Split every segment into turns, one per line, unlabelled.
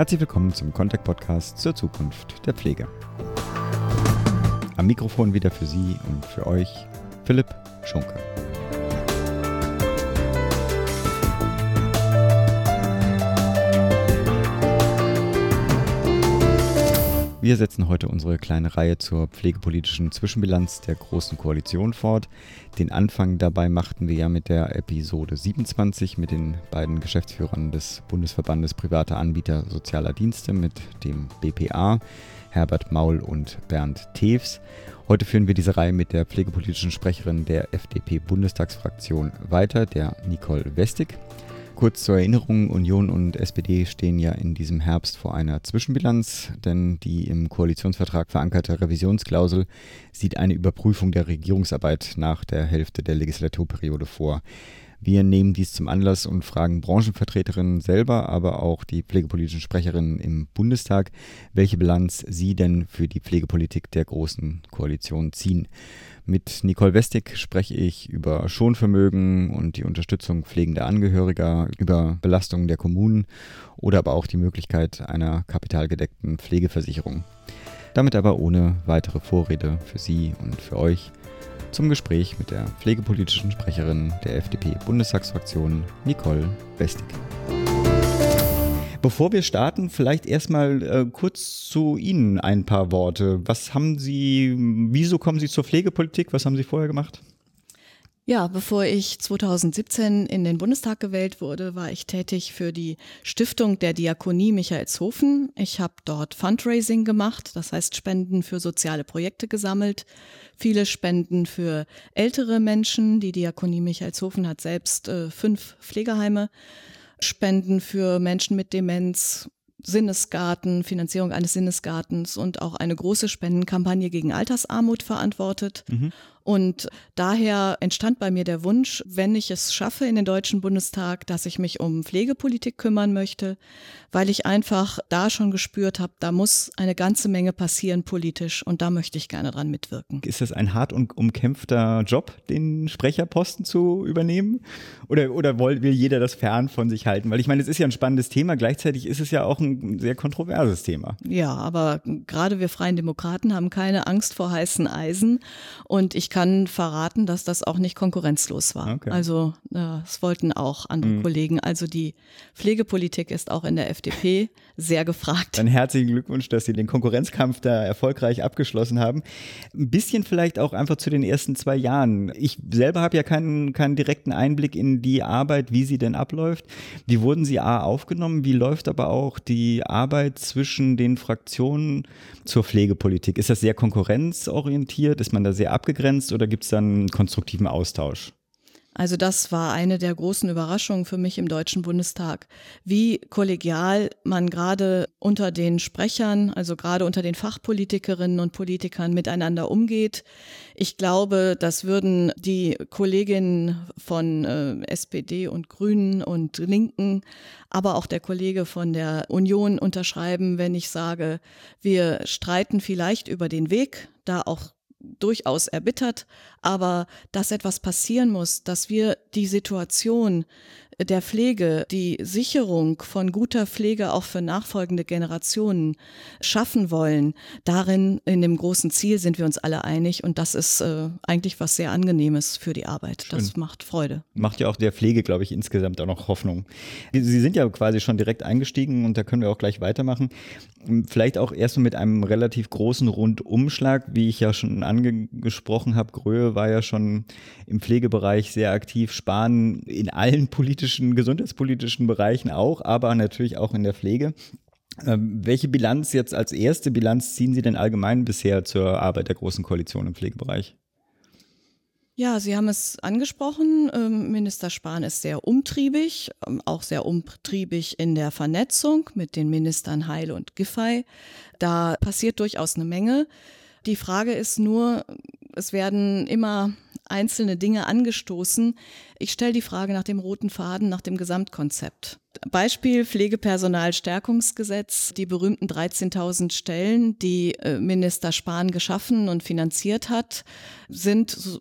Herzlich willkommen zum Contact Podcast zur Zukunft der Pflege. Am Mikrofon wieder für Sie und für euch Philipp Schunke. Wir setzen heute unsere kleine Reihe zur pflegepolitischen Zwischenbilanz der Großen Koalition fort. Den Anfang dabei machten wir ja mit der Episode 27 mit den beiden Geschäftsführern des Bundesverbandes privater Anbieter sozialer Dienste mit dem BPA, Herbert Maul und Bernd Tews. Heute führen wir diese Reihe mit der pflegepolitischen Sprecherin der FDP-Bundestagsfraktion weiter, der Nicole Westig. Kurz zur Erinnerung, Union und SPD stehen ja in diesem Herbst vor einer Zwischenbilanz, denn die im Koalitionsvertrag verankerte Revisionsklausel sieht eine Überprüfung der Regierungsarbeit nach der Hälfte der Legislaturperiode vor. Wir nehmen dies zum Anlass und fragen Branchenvertreterinnen selber, aber auch die pflegepolitischen Sprecherinnen im Bundestag, welche Bilanz sie denn für die Pflegepolitik der Großen Koalition ziehen. Mit Nicole Westig spreche ich über Schonvermögen und die Unterstützung pflegender Angehöriger, über Belastungen der Kommunen oder aber auch die Möglichkeit einer kapitalgedeckten Pflegeversicherung. Damit aber ohne weitere Vorrede für Sie und für euch zum Gespräch mit der pflegepolitischen Sprecherin der FDP-Bundestagsfraktion Nicole Westig. Bevor wir starten, vielleicht erstmal äh, kurz zu Ihnen ein paar Worte. Was haben Sie, wieso kommen Sie zur Pflegepolitik? Was haben Sie vorher gemacht?
Ja, bevor ich 2017 in den Bundestag gewählt wurde, war ich tätig für die Stiftung der Diakonie Michaelshofen. Ich habe dort Fundraising gemacht, das heißt Spenden für soziale Projekte gesammelt, viele Spenden für ältere Menschen. Die Diakonie Michaelshofen hat selbst äh, fünf Pflegeheime Spenden für Menschen mit Demenz, Sinnesgarten, Finanzierung eines Sinnesgartens und auch eine große Spendenkampagne gegen Altersarmut verantwortet. Mhm. Und daher entstand bei mir der Wunsch, wenn ich es schaffe in den Deutschen Bundestag, dass ich mich um Pflegepolitik kümmern möchte, weil ich einfach da schon gespürt habe, da muss eine ganze Menge passieren politisch und da möchte ich gerne dran mitwirken.
Ist das ein hart und umkämpfter Job, den Sprecherposten zu übernehmen? Oder, oder will jeder das fern von sich halten? Weil ich meine, es ist ja ein spannendes Thema, gleichzeitig ist es ja auch ein sehr kontroverses Thema.
Ja, aber gerade wir Freien Demokraten haben keine Angst vor heißen Eisen und ich kann verraten, dass das auch nicht konkurrenzlos war. Okay. Also das wollten auch andere mhm. Kollegen. Also die Pflegepolitik ist auch in der FDP sehr gefragt.
Dann herzlichen Glückwunsch, dass Sie den Konkurrenzkampf da erfolgreich abgeschlossen haben. Ein bisschen vielleicht auch einfach zu den ersten zwei Jahren. Ich selber habe ja keinen, keinen direkten Einblick in die Arbeit, wie sie denn abläuft. Wie wurden Sie A aufgenommen? Wie läuft aber auch die Arbeit zwischen den Fraktionen zur Pflegepolitik? Ist das sehr konkurrenzorientiert? Ist man da sehr abgegrenzt oder gibt es dann einen konstruktiven Austausch?
Also das war eine der großen Überraschungen für mich im Deutschen Bundestag, wie kollegial man gerade unter den Sprechern, also gerade unter den Fachpolitikerinnen und Politikern miteinander umgeht. Ich glaube, das würden die Kolleginnen von äh, SPD und Grünen und Linken, aber auch der Kollege von der Union unterschreiben, wenn ich sage, wir streiten vielleicht über den Weg, da auch durchaus erbittert, aber dass etwas passieren muss, dass wir die Situation der Pflege, die Sicherung von guter Pflege auch für nachfolgende Generationen schaffen wollen, darin in dem großen Ziel sind wir uns alle einig und das ist äh, eigentlich was sehr Angenehmes für die Arbeit. Schön. Das macht Freude.
Macht ja auch der Pflege, glaube ich, insgesamt auch noch Hoffnung. Sie sind ja quasi schon direkt eingestiegen und da können wir auch gleich weitermachen. Vielleicht auch erst mit einem relativ großen Rundumschlag, wie ich ja schon angesprochen habe. Gröhe war ja schon im Pflegebereich sehr aktiv, Spahn in allen politischen, gesundheitspolitischen Bereichen auch, aber natürlich auch in der Pflege. Ähm, welche Bilanz jetzt als erste Bilanz ziehen Sie denn allgemein bisher zur Arbeit der Großen Koalition im Pflegebereich?
Ja, Sie haben es angesprochen. Ähm, Minister Spahn ist sehr umtriebig, ähm, auch sehr umtriebig in der Vernetzung mit den Ministern Heil und Giffey. Da passiert durchaus eine Menge. Die Frage ist nur, es werden immer einzelne Dinge angestoßen. Ich stelle die Frage nach dem roten Faden, nach dem Gesamtkonzept. Beispiel Pflegepersonalstärkungsgesetz, die berühmten 13.000 Stellen, die äh, Minister Spahn geschaffen und finanziert hat, sind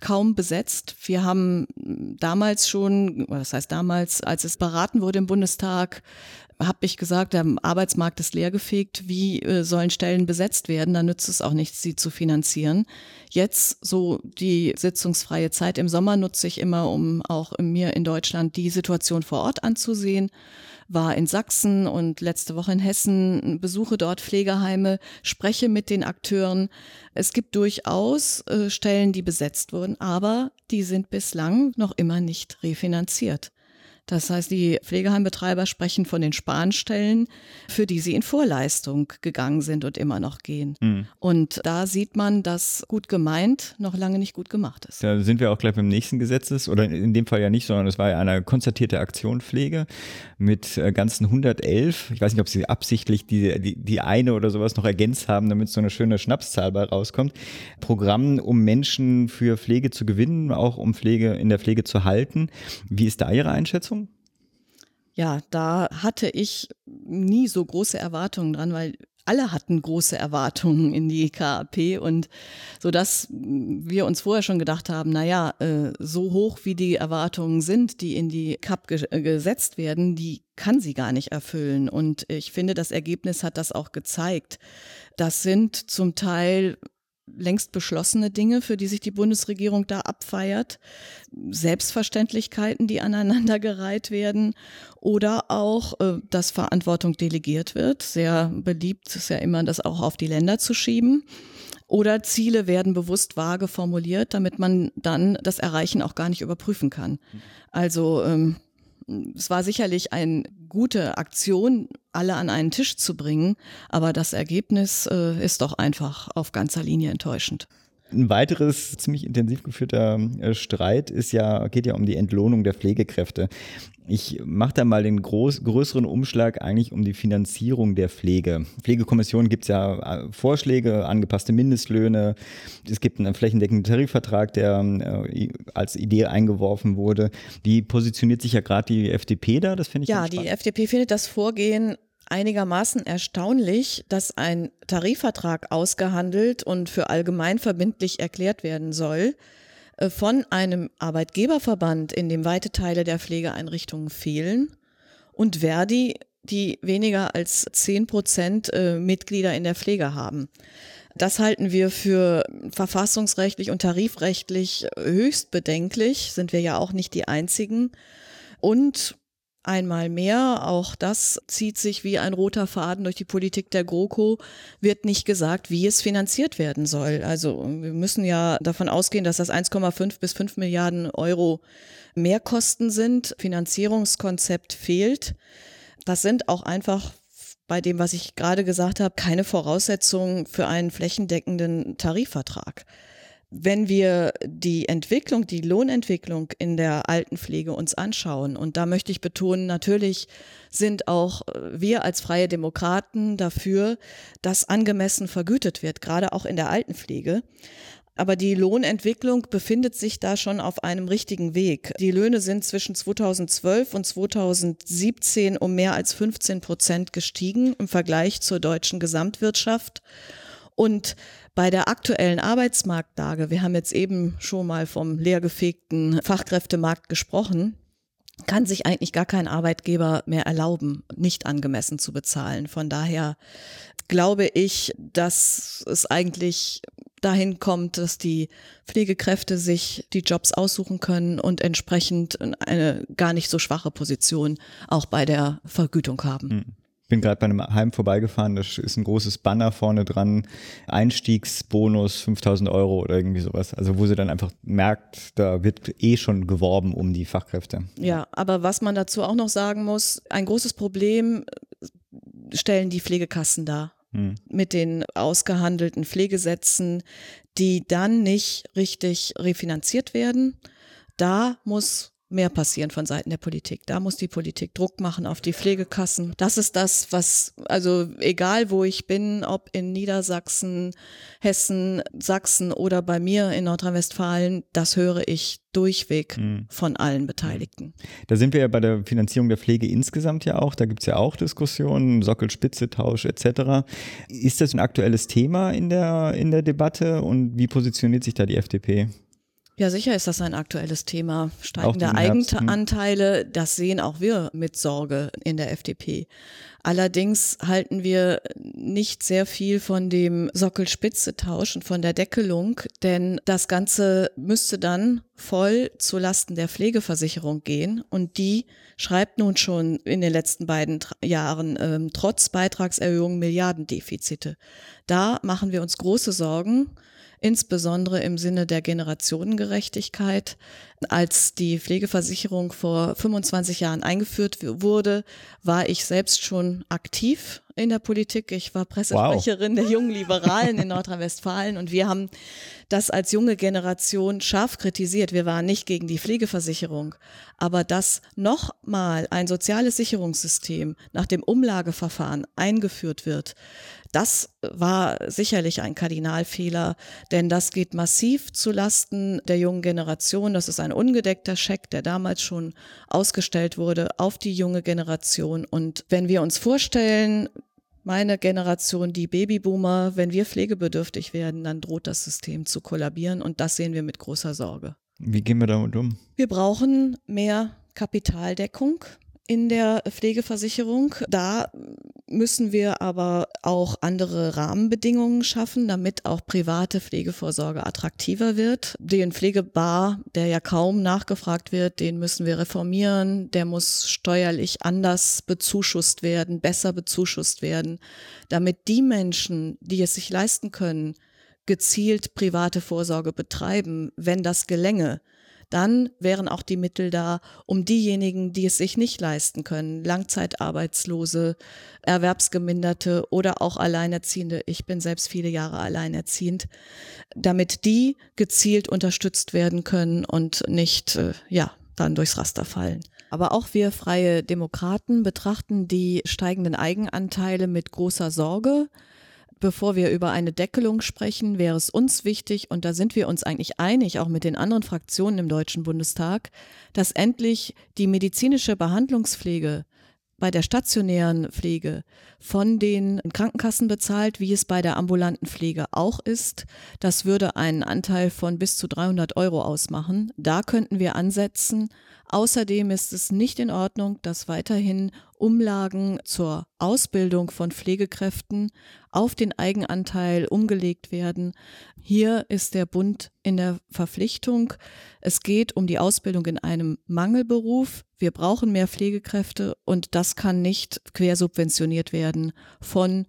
kaum besetzt. Wir haben damals schon, das heißt damals, als es beraten wurde im Bundestag, habe ich gesagt, der Arbeitsmarkt ist leergefegt. Wie äh, sollen Stellen besetzt werden? Da nützt es auch nichts, sie zu finanzieren. Jetzt, so die sitzungsfreie Zeit im Sommer, nutze ich immer, um auch mir in Deutschland die Situation vor Ort anzusehen war in Sachsen und letzte Woche in Hessen, besuche dort Pflegeheime, spreche mit den Akteuren. Es gibt durchaus äh, Stellen, die besetzt wurden, aber die sind bislang noch immer nicht refinanziert. Das heißt, die Pflegeheimbetreiber sprechen von den Spanstellen, für die sie in Vorleistung gegangen sind und immer noch gehen. Mhm. Und da sieht man, dass gut gemeint noch lange nicht gut gemacht ist.
Da sind wir auch gleich beim nächsten Gesetzes, oder in dem Fall ja nicht, sondern es war ja eine konzertierte Aktion Pflege mit äh, ganzen 111. Ich weiß nicht, ob sie absichtlich die, die, die eine oder sowas noch ergänzt haben, damit so eine schöne Schnapszahl bei rauskommt. Programmen, um Menschen für Pflege zu gewinnen, auch um Pflege in der Pflege zu halten. Wie ist da Ihre Einschätzung?
Ja, da hatte ich nie so große Erwartungen dran, weil alle hatten große Erwartungen in die KAP und so dass wir uns vorher schon gedacht haben, na ja, äh, so hoch wie die Erwartungen sind, die in die KAP äh, gesetzt werden, die kann sie gar nicht erfüllen und ich finde, das Ergebnis hat das auch gezeigt. Das sind zum Teil längst beschlossene Dinge, für die sich die Bundesregierung da abfeiert, Selbstverständlichkeiten, die aneinandergereiht werden oder auch, äh, dass Verantwortung delegiert wird. Sehr beliebt ist ja immer, das auch auf die Länder zu schieben. Oder Ziele werden bewusst vage formuliert, damit man dann das Erreichen auch gar nicht überprüfen kann. Also ähm, es war sicherlich eine gute Aktion, alle an einen Tisch zu bringen, aber das Ergebnis äh, ist doch einfach auf ganzer Linie enttäuschend.
Ein weiteres ziemlich intensiv geführter äh, Streit ist ja, geht ja um die Entlohnung der Pflegekräfte. Ich mache da mal den groß, größeren Umschlag eigentlich um die Finanzierung der Pflege. Pflegekommission gibt es ja äh, Vorschläge, angepasste Mindestlöhne. Es gibt einen flächendeckenden Tarifvertrag, der äh, als Idee eingeworfen wurde. Wie positioniert sich ja gerade die FDP da?
Das finde ich Ja, die FDP findet das Vorgehen einigermaßen erstaunlich, dass ein Tarifvertrag ausgehandelt und für allgemein verbindlich erklärt werden soll, äh, von einem Arbeitgeberverband, in dem weite Teile der Pflegeeinrichtungen fehlen und Verdi, die weniger als zehn Prozent äh, Mitglieder in der Pflege haben. Das halten wir für verfassungsrechtlich und tarifrechtlich höchst bedenklich, sind wir ja auch nicht die einzigen. Und Einmal mehr, auch das zieht sich wie ein roter Faden durch die Politik der GroKo, wird nicht gesagt, wie es finanziert werden soll. Also wir müssen ja davon ausgehen, dass das 1,5 bis 5 Milliarden Euro Mehrkosten sind. Finanzierungskonzept fehlt. Das sind auch einfach bei dem, was ich gerade gesagt habe, keine Voraussetzungen für einen flächendeckenden Tarifvertrag wenn wir die Entwicklung, die Lohnentwicklung in der Altenpflege uns anschauen, und da möchte ich betonen, natürlich sind auch äh, wir als freie Demokraten dafür, dass angemessen vergütet wird, gerade auch in der Altenpflege. Aber die Lohnentwicklung befindet sich da schon auf einem richtigen Weg. Die Löhne sind zwischen 2012 und 2017 um mehr als 15 Prozent gestiegen im Vergleich zur deutschen Gesamtwirtschaft. Und bei der aktuellen Arbeitsmarktlage, wir haben jetzt eben schon mal vom leergefegten Fachkräftemarkt gesprochen, kann sich eigentlich gar kein Arbeitgeber mehr erlauben, nicht angemessen zu bezahlen. Von daher glaube ich, dass es eigentlich dahin kommt, dass die Pflegekräfte sich die Jobs aussuchen können und entsprechend eine gar nicht so schwache Position auch bei der Vergütung haben.
Bin gerade bei einem Heim vorbeigefahren, da ist ein großes Banner vorne dran, Einstiegsbonus 5000 Euro oder irgendwie sowas. Also wo sie dann einfach merkt, da wird eh schon geworben um die Fachkräfte.
Ja, aber was man dazu auch noch sagen muss, ein großes Problem stellen die Pflegekassen dar. Hm. Mit den ausgehandelten Pflegesätzen, die dann nicht richtig refinanziert werden. Da muss mehr passieren von Seiten der Politik. Da muss die Politik Druck machen auf die Pflegekassen. Das ist das, was, also egal wo ich bin, ob in Niedersachsen, Hessen, Sachsen oder bei mir in Nordrhein-Westfalen, das höre ich durchweg mhm. von allen Beteiligten.
Da sind wir ja bei der Finanzierung der Pflege insgesamt ja auch. Da gibt es ja auch Diskussionen, Sockel-Spitze-Tausch etc. Ist das ein aktuelles Thema in der, in der Debatte und wie positioniert sich da die FDP?
Ja, sicher ist das ein aktuelles Thema. Steigende Eigenanteile, das sehen auch wir mit Sorge in der FDP. Allerdings halten wir nicht sehr viel von dem Sockelspitze-Tausch und von der Deckelung, denn das Ganze müsste dann voll zu Lasten der Pflegeversicherung gehen und die schreibt nun schon in den letzten beiden Jahren ähm, trotz Beitragserhöhung Milliardendefizite. Da machen wir uns große Sorgen insbesondere im Sinne der Generationengerechtigkeit. Als die Pflegeversicherung vor 25 Jahren eingeführt wurde, war ich selbst schon aktiv in der Politik. Ich war Pressesprecherin wow. der jungen Liberalen in Nordrhein-Westfalen und wir haben das als junge Generation scharf kritisiert. Wir waren nicht gegen die Pflegeversicherung, aber dass nochmal ein soziales Sicherungssystem nach dem Umlageverfahren eingeführt wird, das war sicherlich ein Kardinalfehler, denn das geht massiv zu Lasten der jungen Generation. Das ist ein ungedeckter Scheck, der damals schon ausgestellt wurde auf die junge Generation. Und wenn wir uns vorstellen, meine Generation, die Babyboomer, wenn wir pflegebedürftig werden, dann droht das System zu kollabieren und das sehen wir mit großer Sorge.
Wie gehen wir damit um?
Wir brauchen mehr Kapitaldeckung in der Pflegeversicherung. Da müssen wir aber auch andere Rahmenbedingungen schaffen, damit auch private Pflegevorsorge attraktiver wird. Den Pflegebar, der ja kaum nachgefragt wird, den müssen wir reformieren. Der muss steuerlich anders bezuschusst werden, besser bezuschusst werden, damit die Menschen, die es sich leisten können, gezielt private Vorsorge betreiben, wenn das gelänge dann wären auch die Mittel da, um diejenigen, die es sich nicht leisten können, Langzeitarbeitslose, Erwerbsgeminderte oder auch Alleinerziehende, ich bin selbst viele Jahre alleinerziehend, damit die gezielt unterstützt werden können und nicht, äh, ja, dann durchs Raster fallen. Aber auch wir freie Demokraten betrachten die steigenden Eigenanteile mit großer Sorge. Bevor wir über eine Deckelung sprechen, wäre es uns wichtig, und da sind wir uns eigentlich einig, auch mit den anderen Fraktionen im Deutschen Bundestag, dass endlich die medizinische Behandlungspflege bei der stationären Pflege von den Krankenkassen bezahlt, wie es bei der ambulanten Pflege auch ist. Das würde einen Anteil von bis zu 300 Euro ausmachen. Da könnten wir ansetzen. Außerdem ist es nicht in Ordnung, dass weiterhin Umlagen zur Ausbildung von Pflegekräften auf den Eigenanteil umgelegt werden. Hier ist der Bund in der Verpflichtung. Es geht um die Ausbildung in einem Mangelberuf. Wir brauchen mehr Pflegekräfte und das kann nicht quersubventioniert werden von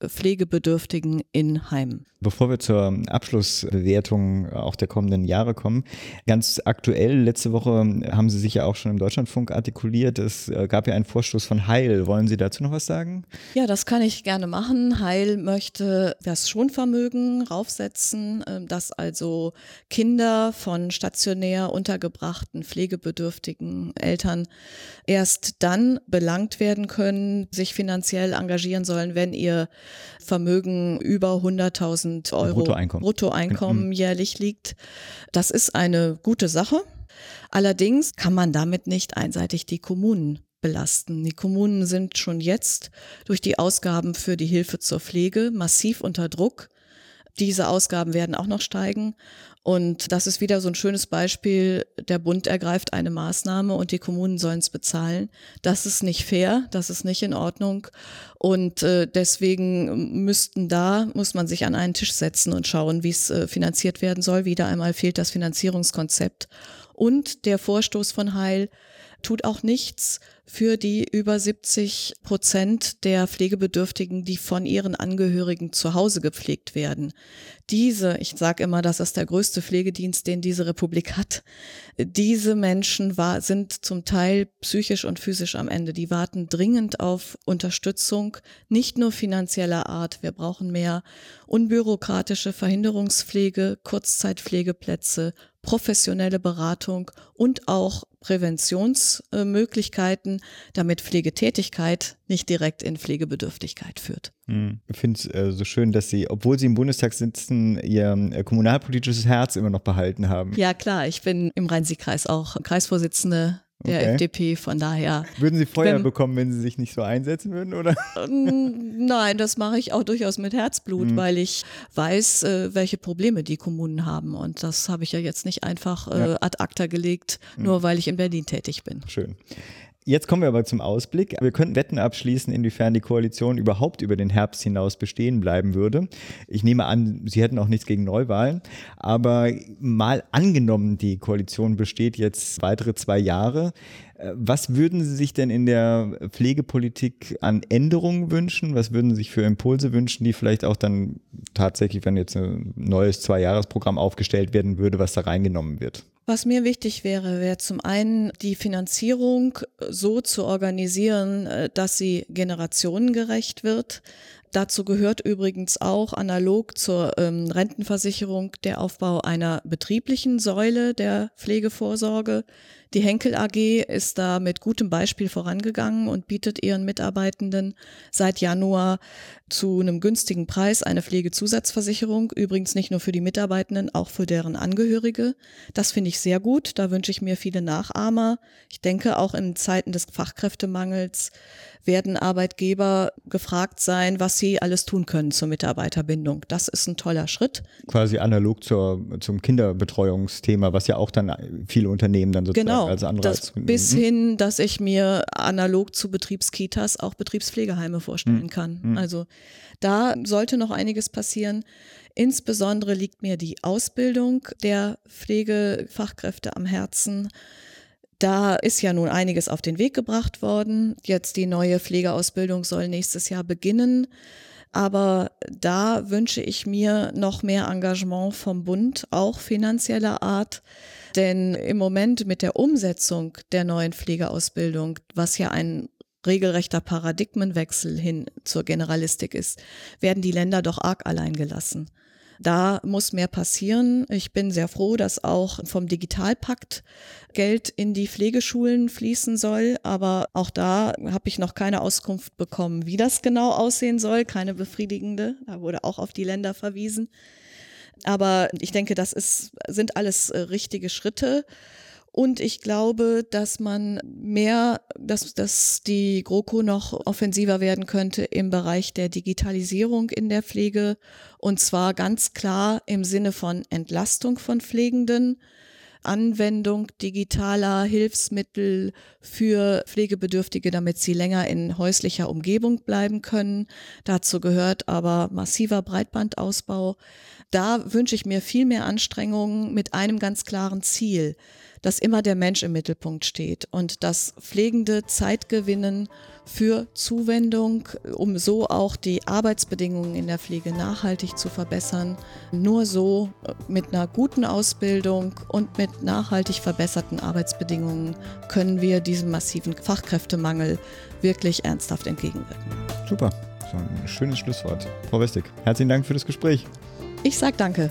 Pflegebedürftigen in Heimen.
Bevor wir zur Abschlussbewertung auch der kommenden Jahre kommen, ganz aktuell, letzte Woche haben Sie sich ja auch schon im Deutschlandfunk artikuliert. Es äh, gab ja einen Vorstoß von Heil. Wollen Sie dazu noch was sagen?
Ja, das kann ich gerne machen. Heil möchte das Schonvermögen raufsetzen, dass also Kinder von stationär untergebrachten pflegebedürftigen Eltern erst dann belangt werden können, sich finanziell engagieren sollen, wenn ihr Vermögen über 100.000 Euro
Bruttoeinkommen,
Bruttoeinkommen mhm. jährlich liegt. Das ist eine gute Sache. Allerdings kann man damit nicht einseitig die Kommunen belasten. Die Kommunen sind schon jetzt durch die Ausgaben für die Hilfe zur Pflege massiv unter Druck. Diese Ausgaben werden auch noch steigen. Und das ist wieder so ein schönes Beispiel. Der Bund ergreift eine Maßnahme und die Kommunen sollen es bezahlen. Das ist nicht fair, das ist nicht in Ordnung. Und äh, deswegen müssten da, muss man sich an einen Tisch setzen und schauen, wie es äh, finanziert werden soll. Wieder einmal fehlt das Finanzierungskonzept. Und der Vorstoß von Heil tut auch nichts für die über 70 Prozent der Pflegebedürftigen, die von ihren Angehörigen zu Hause gepflegt werden. Diese, ich sage immer, das ist der größte Pflegedienst, den diese Republik hat. Diese Menschen war, sind zum Teil psychisch und physisch am Ende. Die warten dringend auf Unterstützung, nicht nur finanzieller Art. Wir brauchen mehr unbürokratische Verhinderungspflege, Kurzzeitpflegeplätze, professionelle Beratung und auch Präventionsmöglichkeiten, damit Pflegetätigkeit nicht direkt in Pflegebedürftigkeit führt.
Hm. Ich finde es äh, so schön, dass Sie, obwohl Sie im Bundestag sitzen, Ihr äh, kommunalpolitisches Herz immer noch behalten haben.
Ja klar, ich bin im Rhein-Sieg-Kreis auch Kreisvorsitzende der okay. FDP. Von daher.
Würden Sie Feuer wenn, bekommen, wenn Sie sich nicht so einsetzen würden, oder?
Nein, das mache ich auch durchaus mit Herzblut, mhm. weil ich weiß, äh, welche Probleme die Kommunen haben. Und das habe ich ja jetzt nicht einfach äh, ad acta gelegt, mhm. nur weil ich in Berlin tätig bin.
Schön. Jetzt kommen wir aber zum Ausblick. Wir könnten Wetten abschließen, inwiefern die Koalition überhaupt über den Herbst hinaus bestehen bleiben würde. Ich nehme an, Sie hätten auch nichts gegen Neuwahlen. Aber mal angenommen, die Koalition besteht jetzt weitere zwei Jahre. Äh, was würden Sie sich denn in der Pflegepolitik an Änderungen wünschen? Was würden Sie sich für Impulse wünschen, die vielleicht auch dann tatsächlich, wenn jetzt ein neues Zweijahresprogramm aufgestellt werden würde, was da reingenommen wird?
Was mir wichtig wäre, wäre zum einen die Finanzierung so zu organisieren, äh, dass sie generationengerecht wird. Dazu gehört übrigens auch analog zur ähm, Rentenversicherung der Aufbau einer betrieblichen Säule der Pflegevorsorge. Die Henkel AG ist da mit gutem Beispiel vorangegangen und bietet ihren Mitarbeitenden seit Januar zu einem günstigen Preis eine Pflegezusatzversicherung. Übrigens nicht nur für die Mitarbeitenden, auch für deren Angehörige. Das finde ich sehr gut. Da wünsche ich mir viele Nachahmer. Ich denke, auch in Zeiten des Fachkräftemangels werden Arbeitgeber gefragt sein, was sie alles tun können zur Mitarbeiterbindung. Das ist ein toller Schritt.
Quasi analog zur, zum Kinderbetreuungsthema, was ja auch dann viele Unternehmen dann sozusagen
genau,
als
Anreiz das Bis hin, dass ich mir analog zu Betriebskitas auch Betriebspflegeheime vorstellen mhm. kann. Mhm. Also da sollte noch einiges passieren. Insbesondere liegt mir die Ausbildung der Pflegefachkräfte am Herzen. Da ist ja nun einiges auf den Weg gebracht worden. Jetzt die neue Pflegeausbildung soll nächstes Jahr beginnen. Aber da wünsche ich mir noch mehr Engagement vom Bund, auch finanzieller Art. Denn im Moment mit der Umsetzung der neuen Pflegeausbildung, was ja ein regelrechter Paradigmenwechsel hin zur Generalistik ist, werden die Länder doch arg allein gelassen. Da muss mehr passieren. Ich bin sehr froh, dass auch vom Digitalpakt Geld in die Pflegeschulen fließen soll. Aber auch da habe ich noch keine Auskunft bekommen, wie das genau aussehen soll. Keine befriedigende. Da wurde auch auf die Länder verwiesen. Aber ich denke, das ist, sind alles äh, richtige Schritte. Und ich glaube, dass man mehr, dass, dass die GroKo noch offensiver werden könnte im Bereich der Digitalisierung in der Pflege. Und zwar ganz klar im Sinne von Entlastung von Pflegenden, Anwendung digitaler Hilfsmittel für Pflegebedürftige, damit sie länger in häuslicher Umgebung bleiben können. Dazu gehört aber massiver Breitbandausbau. Da wünsche ich mir viel mehr Anstrengungen mit einem ganz klaren Ziel dass immer der Mensch im Mittelpunkt steht und dass Pflegende Zeit gewinnen für Zuwendung, um so auch die Arbeitsbedingungen in der Pflege nachhaltig zu verbessern. Nur so äh, mit einer guten Ausbildung und mit nachhaltig verbesserten Arbeitsbedingungen können wir diesem massiven Fachkräftemangel wirklich ernsthaft entgegenwirken.
Super, so ein schönes Schlusswort. Frau Westig, herzlichen Dank für das Gespräch.
Ich sage danke.